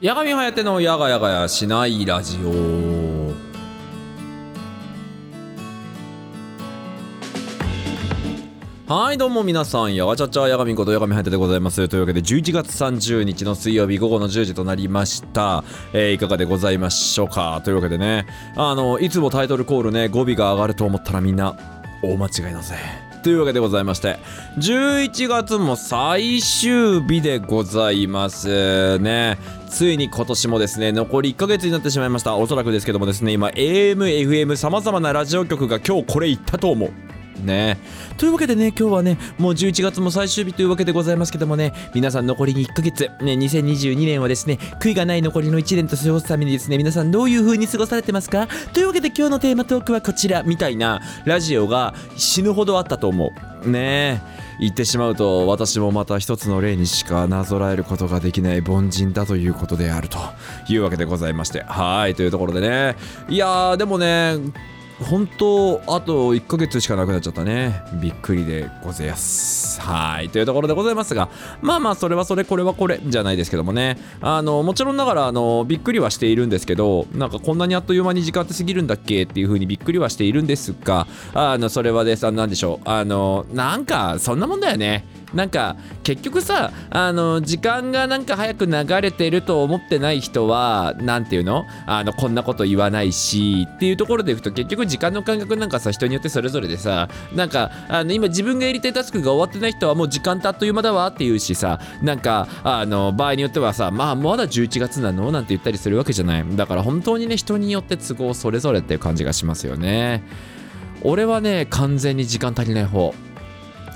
八神颯のやがやがやしないラジオ。はいどうも皆さんやがちゃちゃやがみことやがみはてでございます。というわけで11月30日の水曜日午後の10時となりました、えーいかがでございましょうか？というわけでねあのいつもタイトルコールね語尾が上がると思ったらみんな大間違いだぜ？というわけでございまして11月も最終日でございますね。ついに今年もですね残り1ヶ月になってしまいました。おそらくですけどもですね今 AM、FM さまざまなラジオ局が今日これ言ったと思う。ね。というわけでね今日はねもう11月も最終日というわけでございますけどもね皆さん残りに1ヶ月。ね2022年はですね悔いがない残りの1年と過ごすためにですね皆さんどういう風に過ごされてますか？というわけで今日のテーマトークはこちらみたいなラジオが死ぬほどあったと思う。ね。え言ってしまうと私もまた一つの例にしかなぞらえることができない凡人だということであるというわけでございまして。はいというところでね。いやーでもね本当あと1ヶ月しかなくなっちゃったね。びっくりでございます。はいというところでございますがまあまあそれはそれこれはこれじゃないですけどもね。あのもちろんながらあのびっくりはしているんですけどなんかこんなにあっという間に時間って過ぎるんだっけっていう風にびっくりはしているんですがあのそれはですあのなんでしょう。あのなんかそんなもんだよね。なんか結局さあの時間がなんか早く流れてると思ってない人はなんていうの？あのこんなこと言わないしっていうところでいくと結局時間の感覚なんかさ人によってそれぞれでさなんかあの今自分がやりたいタスクが終わってない人はもう時間ってあっという間だわっていうしさなんかあの場合によってはさまあまだ11月なのなんて言ったりするわけじゃない。だから本当にね人によって都合それぞれっていう感じがしますよね。俺はね完全に時間足りない方。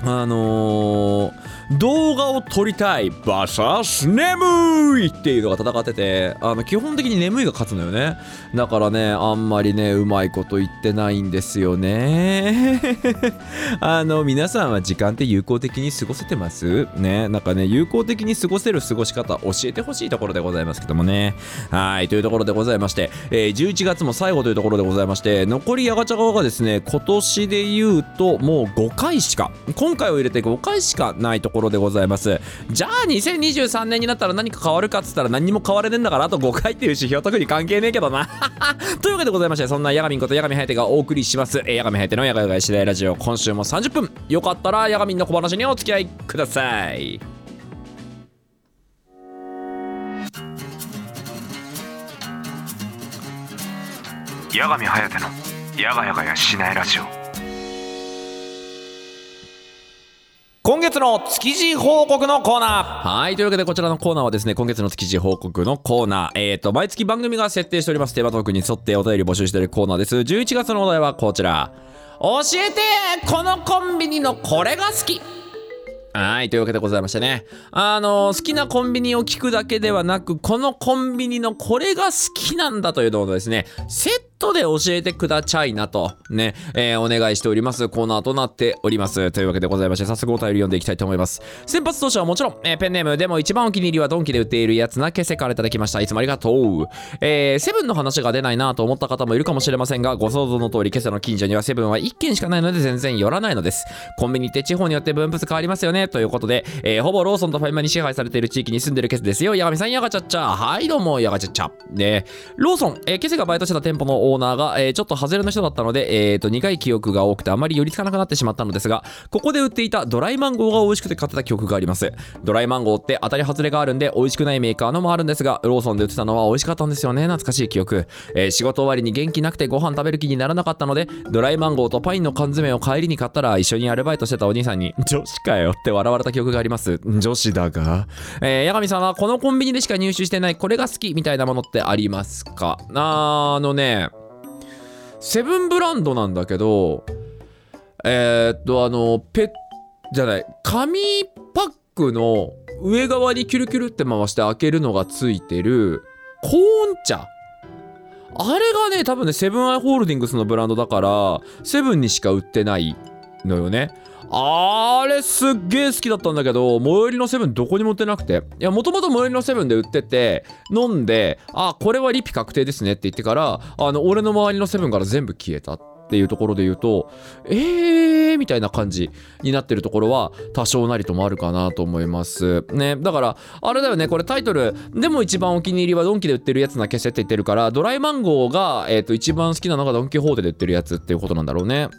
あのー動画を撮りたい VS 眠いっていうのが戦っててあの基本的に眠いが勝つのよね。だからねあんまりねうまいこと言ってないんですよね。あの皆さんは時間って有効的に過ごせてます？ね。なんかね有効的に過ごせる過ごし方教えてほしいところでございますけどもね。はいというところでございまして、えー11月も最後というところでございまして残りやがちゃ側がですね今年で言うともう5回しか今今回を入れて5回しかないところでございます。じゃあ2023年になったら何か変わるかっつったら何も変われねえんだからあと5回っていう指標特に関係ねえけどな。というわけでございましてそんなヤガミンことヤガミハヤテがお送りします、ヤガミハヤテのヤガヤガヤ次第ラジオ今週も30分。よかったらヤガミンの小話にお付き合いください。八神颯のやがやがやしないラジオ。今月の築地報告のコーナー。はいというわけでこちらのコーナーはですね今月の築地報告のコーナー。えっ、ー、と毎月番組が設定しております。テーマトークに沿ってお便り募集しているコーナーです11月のお題はこちら。教えてこのコンビニのこれが好き。はい、というわけでございましてね。あの、好きなコンビニを聞くだけではなく、このコンビニのこれが好きなんだというのをですね、セトで教えてくだちいなと、ね、えーお願いしておりますコーナーとなっております。というわけでございまして、早速お便り読んでいきたいと思います。先発投手はもちろん、えーペンネームでも一番お気に入りはドンキで売っているやつなけせからいただきました。いつもありがとう。えーセブンの話が出ないなと思った方もいるかもしれませんが、ご想像の通り、今朝の近所にはセブンは1軒しかないので全然寄らないのです。コンビニって地方によって分布変わりますよね。ということで、えーほぼローソンとファミマに支配されている地域に住んでるケスですよ。やがみさん、やがちゃっちゃ。はい、どうも、やがちゃっちゃ。で、ローソン、えーケセがバイトしてた店舗のオーナーが、えーちょっと外れの人だったので、えーと、苦い記憶が多くてあまり寄りつかなくなってしまったのですが、ここで売っていたドライマンゴーが美味しくて買ってた記憶があります。ドライマンゴーって当たり外れがあるんで美味しくないメーカーのもあるんですが、ローソンで売ってたのは美味しかったんですよね。懐かしい記憶。えー仕事終わりに元気なくてご飯食べる気にならなかったので、ドライマンゴーとパインの缶詰を帰りに買ったら一緒にアルバイトしてたお兄さんに、女子かよって笑われた記憶があります。女子だが。えー、八神さんはこのコンビニでしか入手してないこれが好きみたいなものってありますか？あのね、セブンブランドなんだけど、えーっと、あの、ペッ、じゃない、紙パックの上側にキュルキュルって回して開けるのがついてるコーン茶。あれがね、多分ね、セブンアイ・ホールディングスのブランドだから、セブンにしか売ってないのよね。あれすっげえ好きだったんだけど最寄りのセブンどこにも売ってなくて。いやもともと最寄りのセブンで売ってて飲んであこれはリピ確定ですねって言ってからあの俺の周りのセブンから全部消えたっていうところで言うとえーみたいな感じになってるところは多少なりともあるかなと思います。ねだからあれだよねこれタイトルでも一番お気に入りはドンキで売ってるやつな消せって言ってるからドライマンゴーが、えー、と一番好きなのがドンキホーテで売ってるやつっていうことなんだろうね。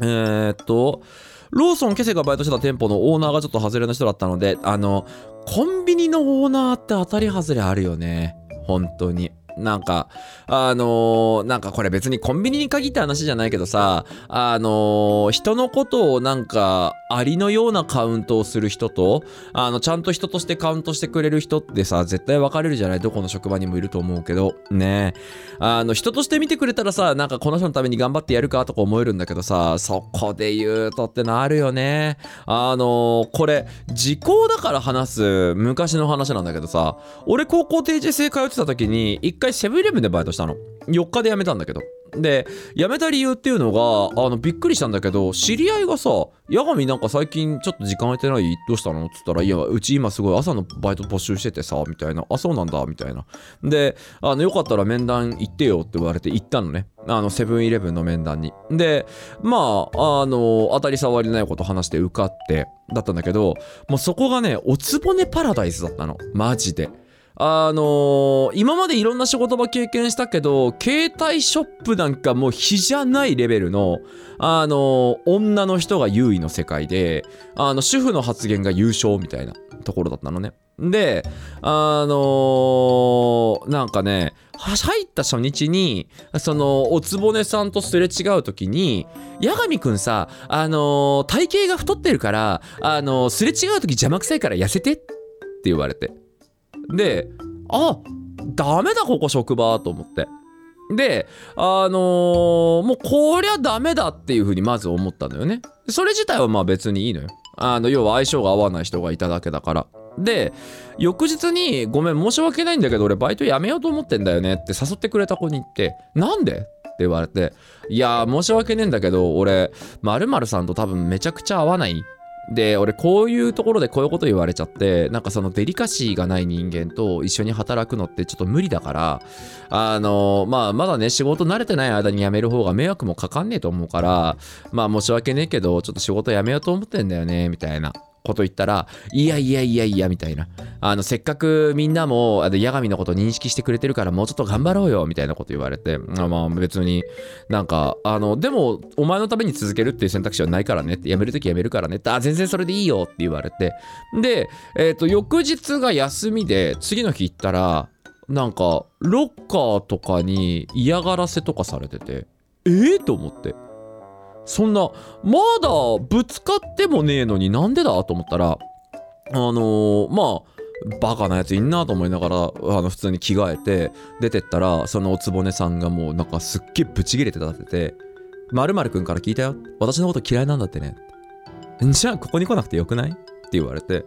えー、っとローソンケセがバイトしてた店舗のオーナーがちょっと外れの人だったのであのコンビニのオーナーって当たり外れあるよね。本当に。なんか、あのー、なんかこれ別にコンビニに限った話じゃないけどさ、あのー、人のことをなんか、ありのようなカウントをする人と、あの、ちゃんと人としてカウントしてくれる人ってさ、絶対分かれるじゃない？どこの職場にもいると思うけど、ね。あの、人として見てくれたらさ、なんかこの人のために頑張ってやるかとか思えるんだけどさ、そこで言うとってのあるよね。あのー、これ、時効だから話す昔の話なんだけどさ、俺高校定時制通ってた時に、一回セブンイレブンでバイトしたの。4日で辞めたんだけど。で、辞めた理由っていうのが、あの、びっくりしたんだけど、知り合いがさ、八神なんか最近ちょっと時間空いてない？どうしたの？っつったら、いや、うち今すごい朝のバイト募集しててさ、みたいな。あ、そうなんだ、みたいな。で、あの、よかったら面談行ってよって言われて行ったのね。あの、セブンイレブンの面談に。で、まあ、あの、当たり障りないこと話して受かって、だったんだけど、もうそこがね、おつぼねパラダイスだったの。マジで。あのー、今までいろんな仕事場経験したけど、携帯ショップなんかもう比じゃないレベルの、あのー、女の人が優位の世界で、あの、主婦の発言が優勝みたいなところだったのね。で、あのー、なんかね、入った初日に、その、おつぼねさんとすれ違う時に、八神くんさ、あの体型が太ってるから、あのすれ違う時邪魔くさいから痩せてって言われて。で、あダメだここ職場と思って。で、あのー、もうこりゃダメだっていうふうにまず思ったのよね。それ自体はまあ別にいいのよ。あの、要は相性が合わない人がいただけだから。で、翌日に、ごめん、申し訳ないんだけど、俺バイト辞めようと思ってんだよねって誘ってくれた子に言って、なんで？って言われて、いや申し訳ねえんだけど、俺、〇〇さんと多分めちゃくちゃ合わないで、俺こういうところでこういうこと言われちゃって、なんかそのデリカシーがない人間と一緒に働くのってちょっと無理だから、あの、まあまだね、仕事慣れてない間に辞める方が迷惑もかかんねえと思うから、まあ申し訳ねえけど、ちょっと仕事辞めようと思ってんだよね、みたいな。こと言ったら、いやいやいやいや、みたいな。あの、せっかくみんなも、あの、八神のこと認識してくれてるから、もうちょっと頑張ろうよ、みたいなこと言われて、あまあ別になんか、あの、でも、お前のために続けるっていう選択肢はないからねって、辞めるとき辞めるからねって、あ、全然それでいいよって言われて、で、えっ、ー、と、翌日が休みで、次の日行ったら、なんか、ロッカーとかに嫌がらせとかされてて、えー、と思って。そんな、まだぶつかってもねえのになんでだと思ったら、あのー、まあ、バカなやついんなと思いながら、あの、普通に着替えて、出てったら、そのおつぼねさんがもうなんかすっげえブチギレて立てて、まるまるくんから聞いたよ。私のこと嫌いなんだってね。じゃあ、ここに来なくてよくない？って言われて、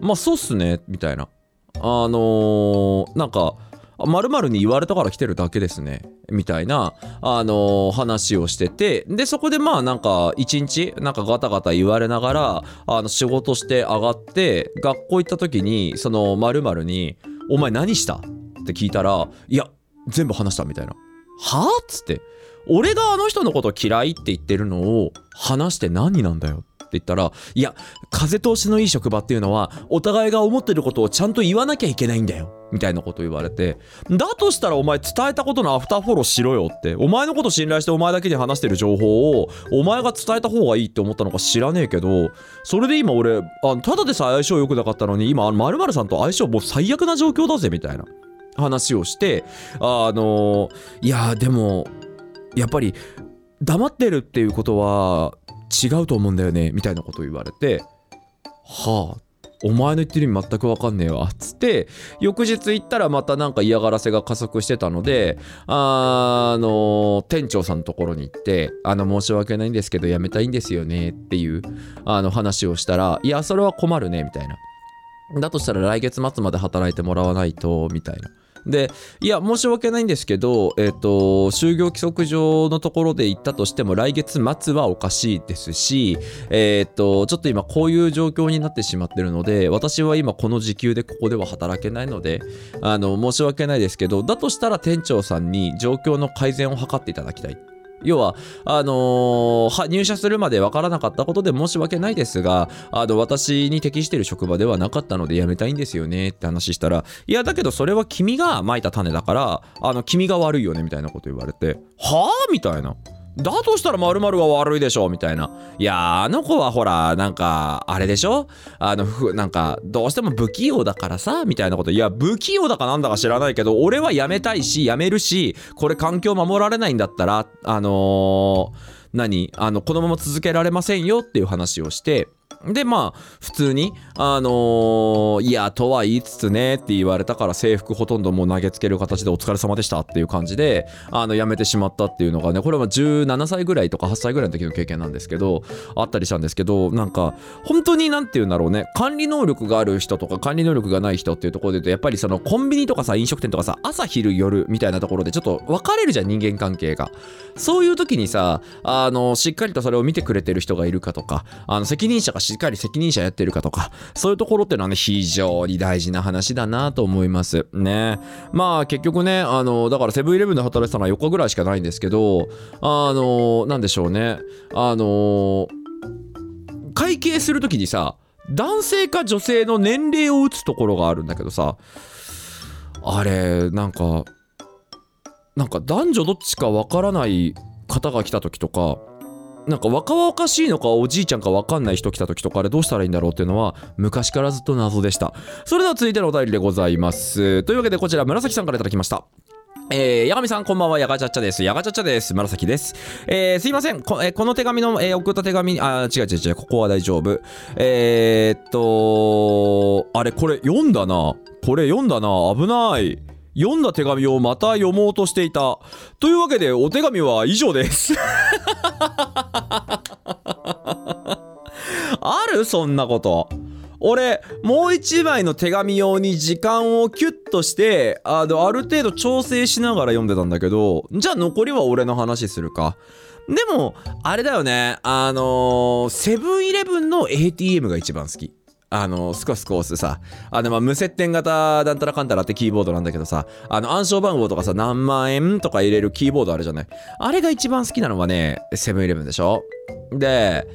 まあ、そうっすね、みたいな。あのー、なんか、まるに言われたから来てるだけですね。みたいな、あのー、話をしてて、で、そこでまあなんか一日、なんかガタガタ言われながら、あの仕事して上がって、学校行った時に、そのまるに、お前何した？って聞いたら、いや、全部話したみたいな。はあっつって。俺があの人のこと嫌いって言ってるのを話して何なんだよって言ったら、いや、風通しのいい職場っていうのは、お互いが思ってることをちゃんと言わなきゃいけないんだよ。みたいなことを言われて、だとしたらお前伝えたことのアフターフォローしろよって、お前のこと信頼してお前だけに話してる情報を、お前が伝えた方がいいって思ったのか知らねえけど、それで今俺、あただでさえ相性良くなかったのに、今、まるさんと相性もう最悪な状況だぜ、みたいな話をして、あのいや、でも、やっぱり、黙ってるっていうことは違うと思うんだよね、みたいなことを言われて、はあ、お前の言ってる意味全くわかんねえわ。つって、翌日行ったらまたなんか嫌がらせが加速してたので、あの、店長さんのところに行って、あの、申し訳ないんですけど、辞めたいんですよねっていう、あの話をしたら、いや、それは困るね、みたいな。だとしたら来月末まで働いてもらわないと、みたいな。で、いや、申し訳ないんですけど、えっ、ー、と、就業規則上のところで行ったとしても、来月末はおかしいですし、えっ、ー、と、ちょっと今こういう状況になってしまってるので、私は今この時給でここでは働けないので、あの、申し訳ないですけど、だとしたら店長さんに状況の改善を図っていただきたい。要は、あのー入社するまでわからなかったことで申し訳ないですが、あの、私に適している職場ではなかったので辞めたいんですよねって話したら、いや、だけどそれは君が蒔いた種だから、あの、君が悪いよねみたいなこと言われて、はぁみたいな。だとしたら〇〇が悪いでしょみたいな。いや、あの子はほら、なんか、あれでしょ？あの、ふなんか、どうしても不器用だからさ、みたいなこと。いや、不器用だかなんだか知らないけど、俺は辞めたいし、辞めるし、これ環境守られないんだったら、あのー何？あの、このまま続けられませんよっていう話をして、で、まあ、普通に、あのーいや、とは言いつつねって言われたから制服ほとんどもう投げつける形でお疲れ様でしたっていう感じで、あの、辞めてしまったっていうのがね、これは17歳ぐらいとか8歳ぐらいの時の経験なんですけど、あったりしたんですけど、なんか、本当になんて言うんだろうね、管理能力がある人とか管理能力がない人っていうところで言うと、やっぱりそのコンビニとかさ、飲食店とかさ、朝昼夜みたいなところでちょっと分かれるじゃん、人間関係が。そういう時にさ、あの、しっかりとそれを見てくれてる人がいるかとか、あの、責任者がしっかり責任者やってるかとか、そういうところっていうのはね、非常に大事な話だなと思います。ね。まあ、結局ね、あの、だからセブンイレブンで働いてたのは4日ぐらいしかないんですけど、あの、なんでしょうね。あの、会計するときにさ、男性か女性の年齢を打つところがあるんだけどさ、あれ、なんか、なんか男女どっちかわからない方が来た時とかなんか若々しいのかおじいちゃんかわかんない人来た時とかあれどうしたらいいんだろうっていうのは昔からずっと謎でしたそれでは続いてのお便りでございますというわけでこちら紫さんからいただきましたえー、八神さん、こんばんは、やがちゃっちゃです。やがちゃっちゃです。紫です。えー、すいません。こ,、えーこの手紙の、えー送った手紙、あ、違う違う違う、ここは大丈夫。えー、っと、あれ、これ読んだな。これ読んだな。危ない。読んだ手紙をまた読もうとしていた。というわけで、お手紙は以上です。ある？そんなこと。俺、もう一枚の手紙用に時間をキュッとして、あの、ある程度調整しながら読んでたんだけど、じゃあ残りは俺の話するか。でも、あれだよね、あのーセブンイレブンの ATM が一番好き。あの、スコスコ押すさ、あの、まあ、無接点型なんたらかんたらってキーボードなんだけどさ、あの、暗証番号とかさ、何万円とか入れるキーボードあるじゃない。あれが一番好きなのはね、セブンイレブンでしょで、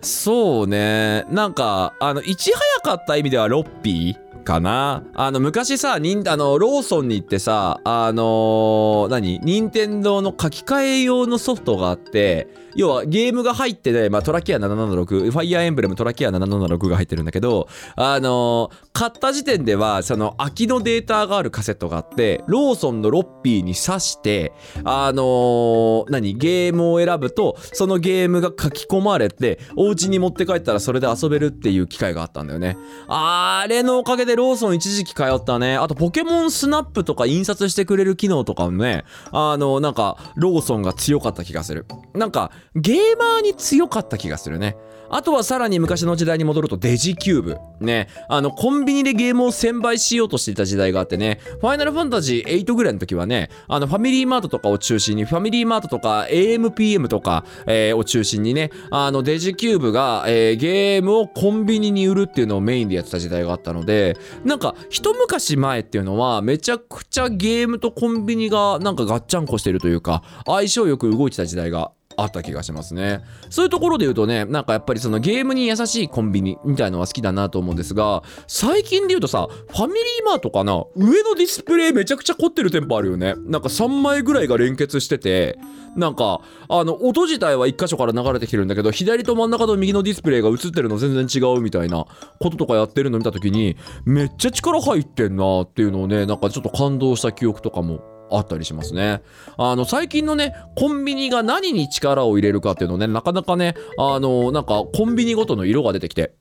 そうね。なんか、あの、いち早かった意味ではロッピーかな。あの、昔さ、ニンあの、ローソンに行ってさ、あのー何？任天堂の書き換え用のソフトがあって、要はゲームが入ってね、まあ、トラキア776、ファイアーエンブレムトラキア776が入ってるんだけど、あのー買った時点では、その空きのデータがあるカセットがあって、ローソンのロッピーに挿して、あのー何ゲームを選ぶと、そのゲームが書き込まれて、お家に持って帰ったらそれで遊べるっていう機会があったんだよね。あれのおかげでローソン一時期通ったね。あとポケモンスナップとか印刷してくれる機能とかもね、あの、なんか、ローソンが強かった気がする。なんか、ゲーマーに強かった気がするね。あとはさらに昔の時代に戻るとデジキューブ。ね。あの、コンビニでゲームを1000倍しようとしていた時代があってね。ファイナルファンタジー8ぐらいの時はね、あの、ファミリーマートとかを中心に、ファミリーマートとか AMPM とか、えーを中心にね、あの、デジキューブが、えーゲームをコンビニに売るっていうのをメインでやってた時代があったので、なんか、一昔前っていうのは、めちゃくちゃゲームとコンビニがなんかガッチャンコしてるというか、相性よく動いてた時代があった気がしますね。そういうところで言うとね、なんかやっぱりそのゲームに優しいコンビニみたいのは好きだなと思うんですが、最近で言うとさ、ファミリーマートかな？上のディスプレイめちゃくちゃ凝ってる店舗あるよね。なんか3枚ぐらいが連結してて、なんか、あの、音自体は1箇所から流れてきてるんだけど、左と真ん中と右のディスプレイが映ってるの全然違うみたいなこととかやってるの見た時に、めっちゃ力入ってんなっていうのをね、なんかちょっと感動した記憶とかもあったりしますね。あの、最近のね、コンビニが何に力を入れるかっていうのね、なかなかね、あの、なんかコンビニごとの色が出てきて、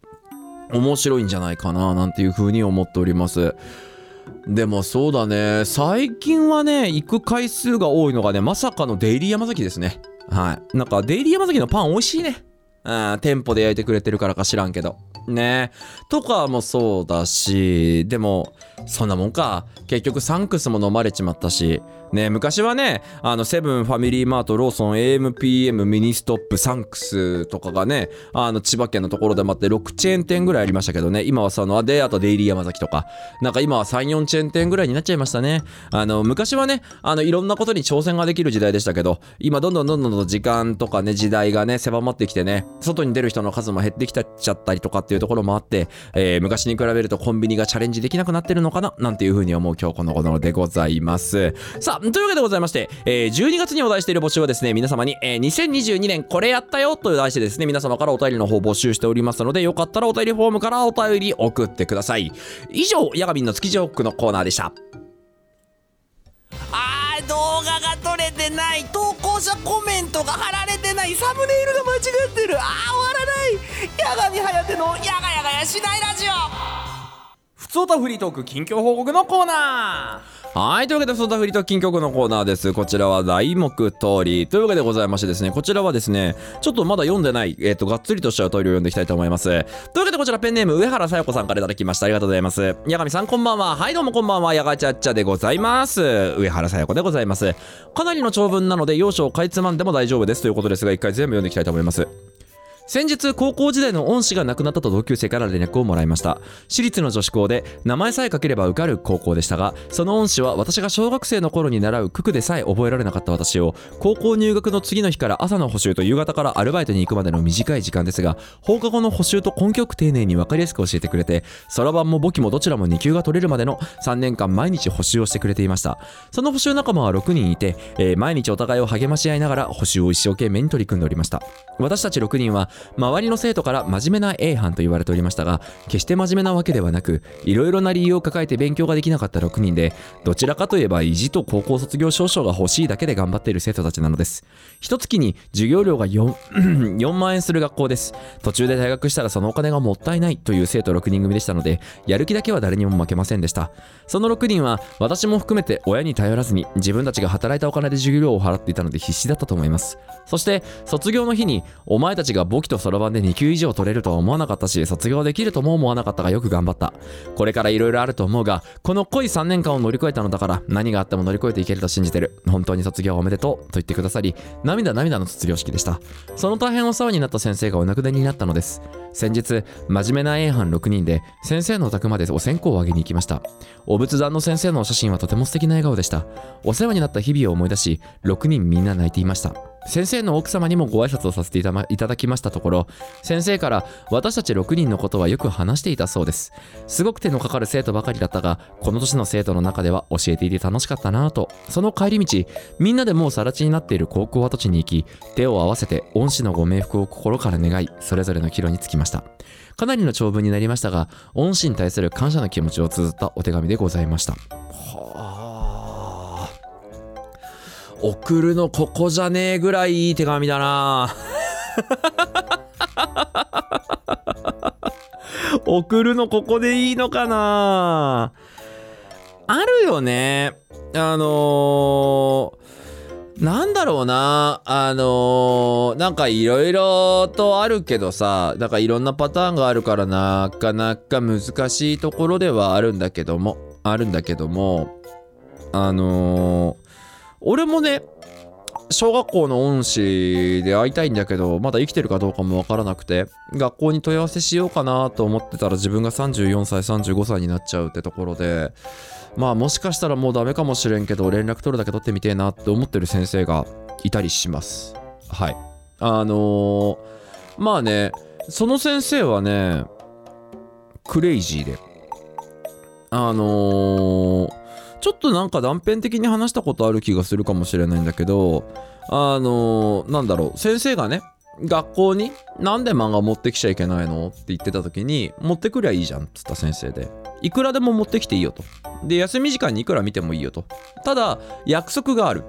面白いんじゃないかな、なんていう風に思っております。でもそうだね、最近はね、行く回数が多いのがね、まさかのデイリー山崎ですね。はい。なんか、デイリー山崎のパン美味しいね。うん、店舗で焼いてくれてるからか知らんけど。ねとかもそうだし、でも、そんなもんか。結局サンクスも飲まれちまったし。ね昔はね、あの、セブン、ファミリーマート、ローソン、AMPM、ミニストップ、サンクスとかがね、あの、千葉県のところでもあって6チェーン店ぐらいありましたけどね、今はその、で、あとデイリーヤマザキとか、なんか今は3、4チェーン店ぐらいになっちゃいましたね。あの、昔はね、あの、いろんなことに挑戦ができる時代でしたけど、今どんどんどんどんどん時間とかね、時代がね、狭まってきてね、外に出る人の数も減ってきたちゃったりとかっていうところもあって、えー昔に比べるとコンビニがチャレンジできなくなってるのかななんていうふうに思う今日この頃でございます。さあ、というわけでございまして、えー12月にお題している募集はですね、皆様に、えー2022年これやったよという題してですね、皆様からお便りの方募集しておりますので、よかったらお便りフォームからお便り送ってください。以上、ヤガミンの築地ジョークのコーナーでした。あー動画が撮れてない投稿者コメントが貼られてないサムネイルが間違ってるあー終わらない八神颯のやがやがやしないラジオふつおたフリートーク近況報告のコーナーはい。というわけで、ふつおたフリートーク近況報告のコーナーです。こちらは題目通り。というわけでございましてですね、こちらはですね、ちょっとまだ読んでない、えっ、と、がっつりとしたお便りを読んでいきたいと思います。というわけで、こちらペンネーム、上原さよ子さんからいただきました。ありがとうございます。八神さん、こんばんは。はい、どうもこんばんは。やがちゃっちゃでございます。上原さよ子でございます。かなりの長文なので、要所をかいつまんでも大丈夫ですということですが、一回全部読んでいきたいと思います。先日高校時代の恩師が亡くなったと同級生から連絡をもらいました。私立の女子校で名前さえ書ければ受かる高校でしたがその恩師は私が小学生の頃に習う九九でさえ覚えられなかった私を高校入学の次の日から朝の補習と夕方からアルバイトに行くまでの短い時間ですが放課後の補習と根気よく丁寧に分かりやすく教えてくれてそろばんも簿記もどちらも2級が取れるまでの3年間毎日補習をしてくれていました。その補習仲間は6人いて、えー毎日お互いを励まし合いながら補習を一生懸命に取り組んでおりました。私たち6人は周りの生徒から真面目な A 班と言われておりましたが決して真面目なわけではなくいろいろな理由を抱えて勉強ができなかった6人でどちらかといえば意地と高校卒業証書が欲しいだけで頑張っている生徒たちなのです。一月に授業料が 4, 4 万円する学校です。途中で退学したらそのお金がもったいないという生徒6人組でしたのでやる気だけは誰にも負けませんでした。その6人は私も含めて親に頼らずに自分たちが働いたお金で授業料を払っていたので必死だったと思います。そして卒業の日にお前たちが簿記とそろばんで2級以上取れるとは思わなかったし卒業できるとも思わなかったがよく頑張った。これからいろいろあると思うがこの濃い3年間を乗り越えたのだから何があっても乗り越えていけると信じてる。本当に卒業おめでとうと言ってくださり涙涙の卒業式でした。その大変お世話になった先生がお亡くなりになったのです。先日真面目な A 班6人で先生のお宅までお線香をあげに行きました。お仏壇の先生のお写真はとても素敵な笑顔でした。お世話になった日々を思い出し6人みんな泣いていました。先生の奥様にもご挨拶をさせていた,、ま、いただきましたところ先生から私たち6人のことはよく話していたそうです。すごく手のかかる生徒ばかりだったがこの年の生徒の中では教えていて楽しかったなぁと。その帰り道みんなでもう更地になっている高校跡地に行き手を合わせて恩師のご冥福を心から願いそれぞれの帰路につきました。かなりの長文になりましたが恩師に対する感謝の気持ちを綴ったお手紙でございました。はあ。送るのここじゃねえぐらいいい手紙だな。送るのここでいいのかな。あるよね。あのーなんだろうな。あのーなんかいろいろとあるけどさなんかいろんなパターンがあるからなかなか難しいところではあるんだけどもあるんだけどもあのー俺もね小学校の恩師で会いたいんだけどまだ生きてるかどうかもわからなくて学校に問い合わせしようかなと思ってたら自分が34歳35歳になっちゃうってところでまあもしかしたらもうダメかもしれんけど連絡取るだけ取ってみてえなって思ってる先生がいたりします。はい。あのーまあねその先生はねクレイジーであのーちょっとなんか断片的に話したことある気がするかもしれないんだけどあのーなんだろう先生がね学校になんで漫画持ってきちゃいけないのって言ってた時に持ってくりゃいいじゃんっつった先生で。いくらでも持ってきていいよと。で休み時間にいくら見てもいいよと。ただ約束がある。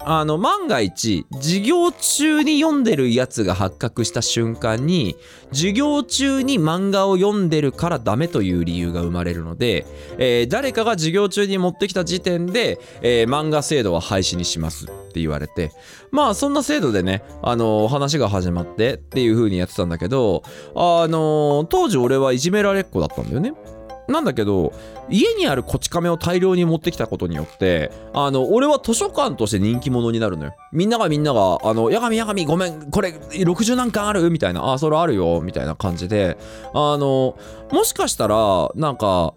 あの万が一授業中に読んでるやつが発覚した瞬間に授業中に漫画を読んでるからダメという理由が生まれるので、えー誰かが授業中に持ってきた時点で、えー漫画制度は廃止にしますって言われてまあそんな制度でねあの話が始まってっていう風にやってたんだけどあの当時俺はいじめられっ子だったんだよね。なんだけど家にあるこち亀を大量に持ってきたことによってあの俺は図書館として人気者になるのよ。みんながみんなが「あの八神八神ごめんこれ60何巻ある?」みたいな「あそれあるよ」みたいな感じで。あのもしかしたらなんか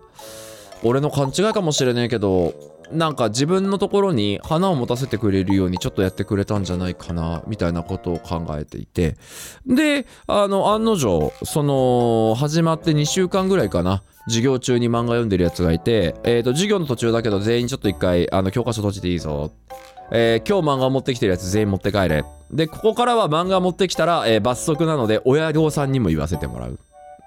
俺の勘違いかもしれねえけどなんか自分のところに花を持たせてくれるようにちょっとやってくれたんじゃないかなみたいなことを考えていて。であの案の定その始まって2週間ぐらいかな。授業中に漫画読んでるやつがいて、えー、と授業の途中だけど全員ちょっと一回あの教科書閉じていいぞ、えー今日漫画持ってきてるやつ全員持って帰れ。でここからは漫画持ってきたら、えー罰則なので親御さんにも言わせてもらう。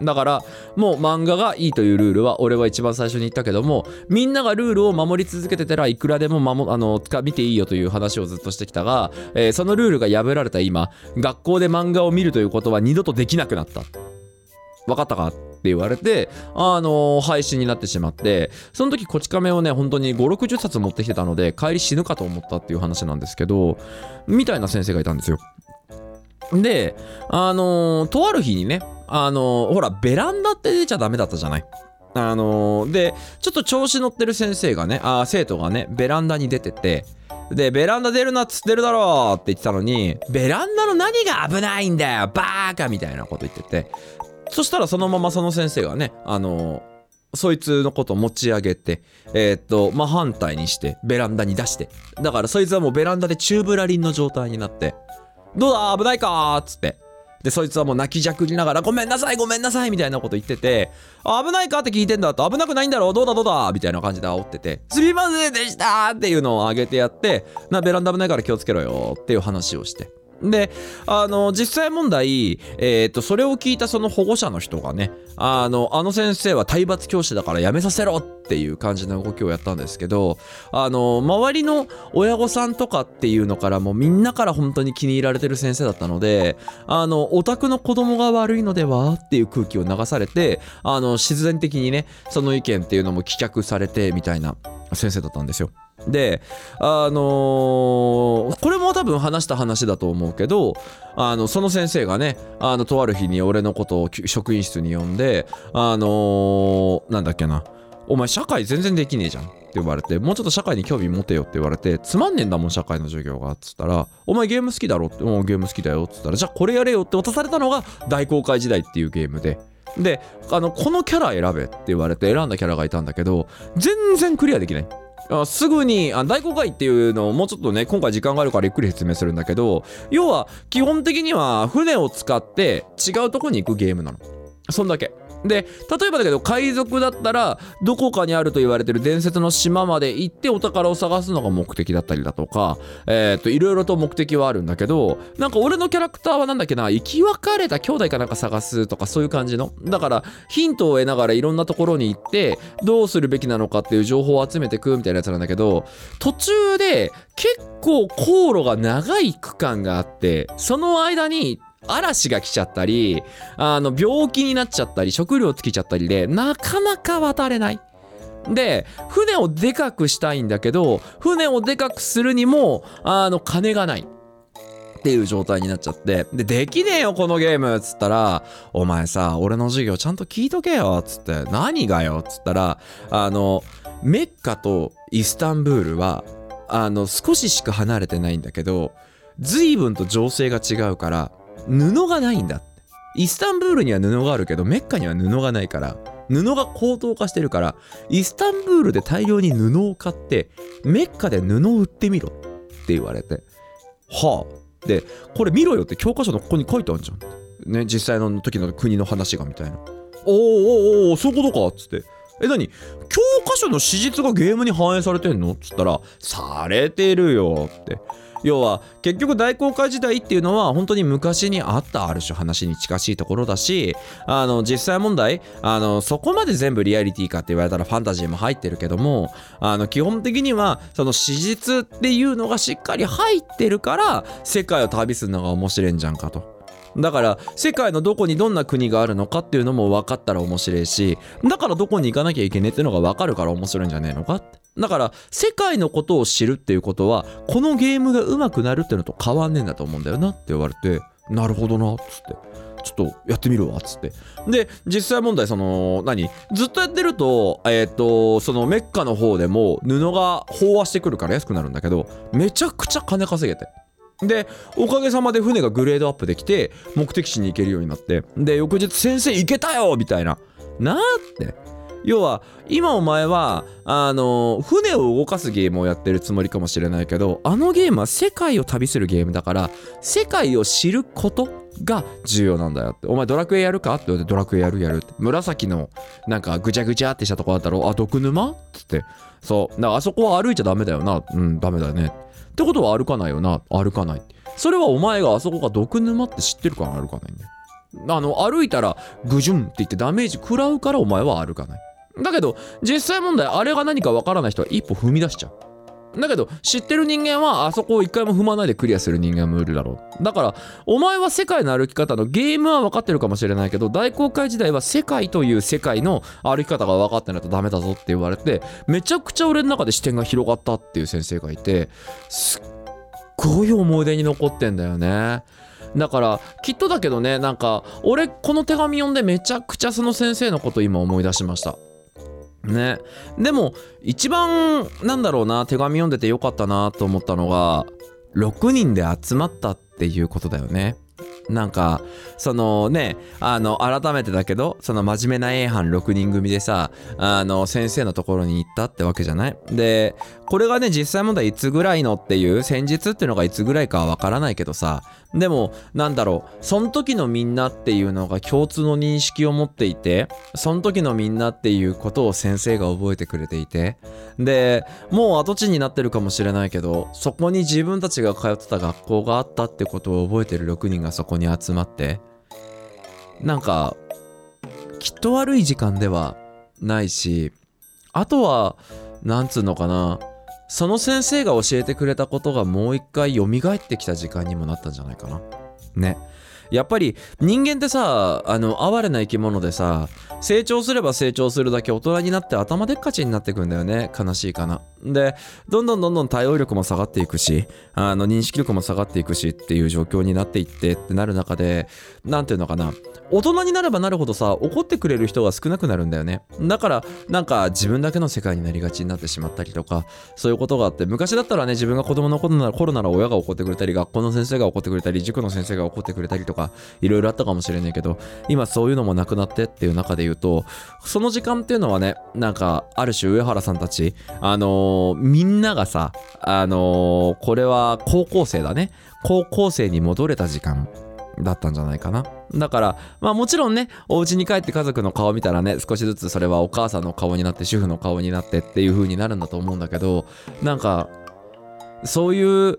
だからもう漫画がいいというルールは俺は一番最初に言ったけどもみんながルールを守り続けてたらいくらでも守あの見ていいよという話をずっとしてきたが、えーそのルールが破られた今学校で漫画を見るということは二度とできなくなった。分かったか？って言われて、あの廃止になってしまって、その時、こち亀をね、本当に5、60冊持ってきてたので、帰り死ぬかと思ったっていう話なんですけど、みたいな先生がいたんですよ。で、あのーとある日にね、あのーほら、ベランダって出ちゃダメだったじゃない。あのーで、ちょっと調子乗ってる先生がね、あ生徒がね、ベランダに出てて、で、ベランダ出るなっつってるだろうって言ってたのに、ベランダの何が危ないんだよ、バーカみたいなこと言ってて、そしたらそのままその先生がね、あのーそいつのことを持ち上げて、えーっと、真反対にして、ベランダに出して。だからそいつはもうベランダでチューブラリンの状態になって、どうだ？危ないか？ーっつって。で、そいつはもう泣きじゃくりながら、ごめんなさいごめんなさいみたいなこと言ってて、危ないか？って聞いてんだと、危なくないんだろう？どうだ？どうだ？みたいな感じで煽ってて、すみませんでした！っていうのをあげてやって、な、ベランダ危ないから気をつけろよっていう話をして。で、あの、実際問題、えっ、と、それを聞いたその保護者の人がね、あの、あの先生は体罰教師だからやめさせろっていう感じの動きをやったんですけど、あの、周りの親御さんとかっていうのからもみんなから本当に気に入られてる先生だったので、あの、オタクの子供が悪いのではっていう空気を流されて、あの、自然的にね、その意見っていうのも棄却されてみたいな。先生だったんですよ。で、あのーこれも多分話した話だと思うけど、あの、その先生がね、あの、とある日に俺のことを職員室に呼んで、あのーなんだっけな、お前社会全然できねえじゃん。って言われて、もうちょっと社会に興味持てよって言われて、つまんねえんだもん、社会の授業が。っつったら、お前ゲーム好きだろって、もうゲーム好きだよ。っつったら、じゃあこれやれよって渡されたのが大公開時代っていうゲームで。で、あの、このキャラ選べって言われて選んだキャラがいたんだけど、全然クリアできない。あすぐにあ大公開っていうのをもうちょっとね今回時間があるからゆっくり説明するんだけど要は基本的には船を使って違うとこに行くゲームなのそんだけで例えばだけど海賊だったらどこかにあると言われてる伝説の島まで行ってお宝を探すのが目的だったりだとかえっ、といろいろと目的はあるんだけどなんか俺のキャラクターはなんだっけな生き別れた兄弟かなんか探すとかそういう感じの。だからヒントを得ながらいろんなところに行ってどうするべきなのかっていう情報を集めてくみたいなやつなんだけど途中で結構航路が長い区間があってその間に嵐が来ちゃったりあの病気になっちゃったり食料尽きちゃったりでなかなか渡れない。で船をでかくしたいんだけど船をでかくするにもあの金がない。っていう状態になっちゃって。でできねえよこのゲーム。っつったらお前さ俺の授業ちゃんと聞いとけよ。っつって何がよ？っつったらあのメッカとイスタンブールはあの少ししか離れてないんだけど随分と情勢が違うから布がないんだって。イスタンブールには布があるけどメッカには布がないから布が高騰化してるからイスタンブールで大量に布を買ってメッカで布を売ってみろって言われて。はあ。でこれ見ろよって教科書のここに書いてあるじゃんね実際の時の国の話がみたいな。おーおーおーそういうことかっつって。え何？教科書の史実がゲームに反映されてんの？っつったらされてるよって。要は結局大航海時代っていうのは本当に昔にあったある種話に近しいところだしあの実際問題あのそこまで全部リアリティかって言われたらファンタジーも入ってるけどもあの基本的にはその史実っていうのがしっかり入ってるから世界を旅するのが面白いんじゃんかと。だから世界のどこにどんな国があるのかっていうのも分かったら面白いしだからどこに行かなきゃいけねえっていうのが分かるから面白いんじゃねえのかって。だから世界のことを知るっていうことはこのゲームが上手くなるっていうのと変わんねえんだと思うんだよなって言われてなるほどなっつって。ちょっとやってみるわっつって。で実際問題その何？ずっとやってるとえっ、とそのメッカの方でも布が飽和してくるから安くなるんだけどめちゃくちゃ金稼げて。でおかげさまで船がグレードアップできて目的地に行けるようになって。で翌日先生行けたよ！みたいな。なーって。要は今お前はあの船を動かすゲームをやってるつもりかもしれないけどあのゲームは世界を旅するゲームだから世界を知ることが重要なんだよって。お前ドラクエやるか？って言われてドラクエやるやるって。紫のなんかぐちゃぐちゃってしたとこあったろあ毒沼？っつって。そう。だからあそこは歩いちゃダメだよな。うんダメだよね。ってことは歩かないよな。歩かない。それはお前があそこが毒沼って知ってるから歩かないんだよ。あの歩いたらグジュンって言ってダメージ食らうからお前は歩かない。だけど実際問題あれが何かわからない人は一歩踏み出しちゃう。だけど知ってる人間はあそこを一回も踏まないでクリアする人間もいるだろうだからお前は世界の歩き方のゲームは分かってるかもしれないけど大航海時代は世界という世界の歩き方が分かってないとダメだぞって言われてめちゃくちゃ俺の中で視点が広がったっていう先生がいてすっごい思い出に残ってんだよね。だからきっとだけどねなんか俺この手紙読んでめちゃくちゃその先生のこと今思い出しました。ね。でも一番なんだろうな手紙読んでてよかったなと思ったのが6人で集まったっていうことだよね。なんかそのねあの改めてだけどその真面目な A 班6人組でさあの先生のところに行ったってわけじゃない？でこれがね実際問題いつぐらいのっていう戦術っていうのがいつぐらいかはわからないけどさでもなんだろう。その時のみんなっていうのが共通の認識を持っていてその時のみんなっていうことを先生が覚えてくれていて。でもう跡地になってるかもしれないけどそこに自分たちが通ってた学校があったってことを覚えてる6人がそこに集まってなんかきっと悪い時間ではないしあとはなんつうのかな。その先生が教えてくれたことがもう一回蘇ってきた時間にもなったんじゃないかな。ね。やっぱり人間ってさあの哀れな生き物でさ成長すれば成長するだけ大人になって頭でっかちになってくんだよね。悲しいかな。でどんどんどんどん対応力も下がっていくしあの認識力も下がっていくしっていう状況になっていってってなる中で何ていうのかな。大人になればなるほどさ怒ってくれる人が少なくなるんだよね。だからなんか自分だけの世界になりがちになってしまったりとかそういうことがあって昔だったらね自分が子供の頃なら頃なら親が怒ってくれたり学校の先生が怒ってくれたり塾の先生が怒ってくれたりとかいろいろあったかもしれないけど今そういうのもなくなってっていう中で言うとその時間っていうのはねなんかある種上原さんたちあのーみんながさあのーこれは高校生だね。高校生に戻れた時間だったんじゃないかな。だからまあもちろんねお家に帰って家族の顔見たらね少しずつそれはお母さんの顔になって主婦の顔になってっていう風になるんだと思うんだけどなんかそういう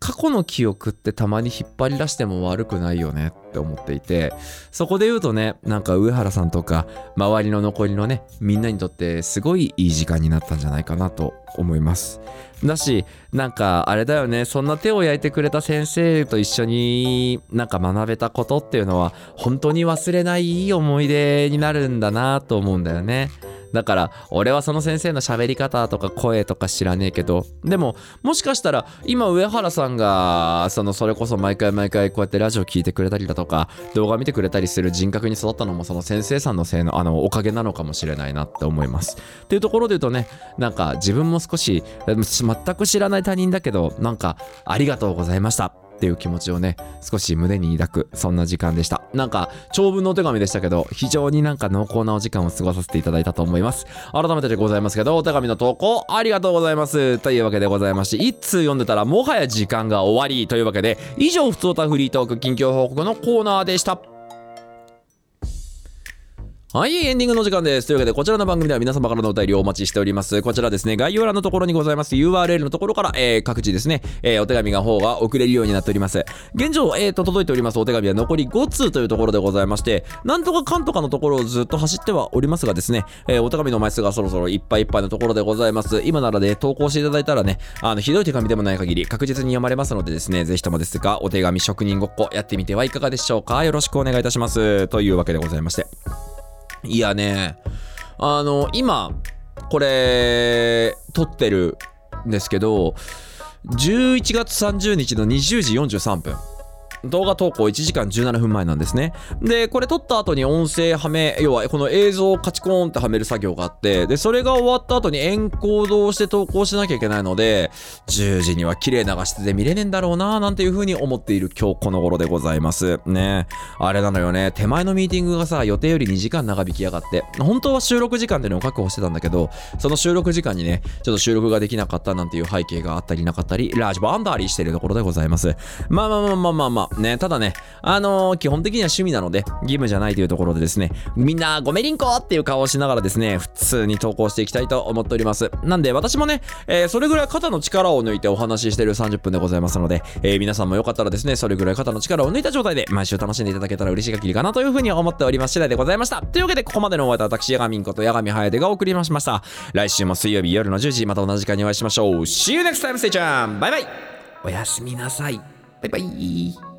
過去の記憶ってたまに引っ張り出しても悪くないよねって思っていてそこで言うとねなんか上原さんとか周りの残りのねみんなにとってすごいいい時間になったんじゃないかなと思います。だしなんかあれだよねそんな手を焼いてくれた先生と一緒になんか学べたことっていうのは本当に忘れないいい思い出になるんだなと思うんだよね。だから俺はその先生の喋り方とか声とか知らねえけどでももしかしたら今上原さんがそのそれこそ毎回毎回こうやってラジオ聞いてくれたりだとか動画見てくれたりする人格に育ったのもその先生さんのせいのあのおかげなのかもしれないなって思います。っていうところで言うとねなんか自分も少し全く知らない他人だけどなんかありがとうございました。っていう気持ちをね少し胸に抱くそんな時間でした。なんか長文のお手紙でしたけど非常になんか濃厚なお時間を過ごさせていただいたと思います。改めてでございますけどお手紙の投稿ありがとうございます。というわけでございまして一通読んでたらもはや時間が終わりというわけで以上ふつおたフリートーク近況報告のコーナーでした。はい、エンディングの時間です。というわけで、こちらの番組では皆様からのお便りをお待ちしております。こちらですね、概要欄のところにございます URL のところから、えー各地ですね、えーお手紙が方が送れるようになっております。現状、えーと、届いておりますお手紙は残り5通というところでございまして、なんとかかんとかのところをずっと走ってはおりますがですね、えーお手紙の枚数がそろそろいっぱいいっぱいのところでございます。今ならで、投稿していただいたらね、あの、ひどい手紙でもない限り確実に読まれますのでですね、ぜひともですが、お手紙職人ごっこやってみてはいかがでしょうか。よろしくお願いいたします。というわけでございまして。いやね、あの、今、これ、撮ってるんですけど、11月30日の20時43分。動画投稿1時間17分前なんですね。で、これ撮った後に音声はめ、要はこの映像をカチコーンってはめる作業があって、で、それが終わった後にエンコードをして投稿しなきゃいけないので、10時には綺麗な画質で見れねえんだろうななんていう風に思っている今日この頃でございます。ね。あれなのよね。手前のミーティングがさ、予定より2時間長引きやがって、本当は収録時間でのを確保してたんだけど、その収録時間にね、ちょっと収録ができなかったなんていう背景があったりなかったり、ラージバンダーリーしてるところでございます。まあまあまあまあまあまあ、ね、ただね、あのー基本的には趣味なので、義務じゃないというところでですね、みんなごめりんこっていう顔をしながらですね、普通に投稿していきたいと思っております。なんで私もね、えーそれぐらい肩の力を抜いてお話ししてる30分でございますので、えー皆さんもよかったらですね、それぐらい肩の力を抜いた状態で毎週楽しんでいただけたら嬉しい限りかなというふうに思っております次第でございました。というわけで、ここまでのお相手は私、ヤガミンことヤガミハヤテがお送りしました。来週も水曜日夜の10時、また同じ時間にお会いしましょう。See you next time, stay t u n e バイバイおやすみなさい。バイバイ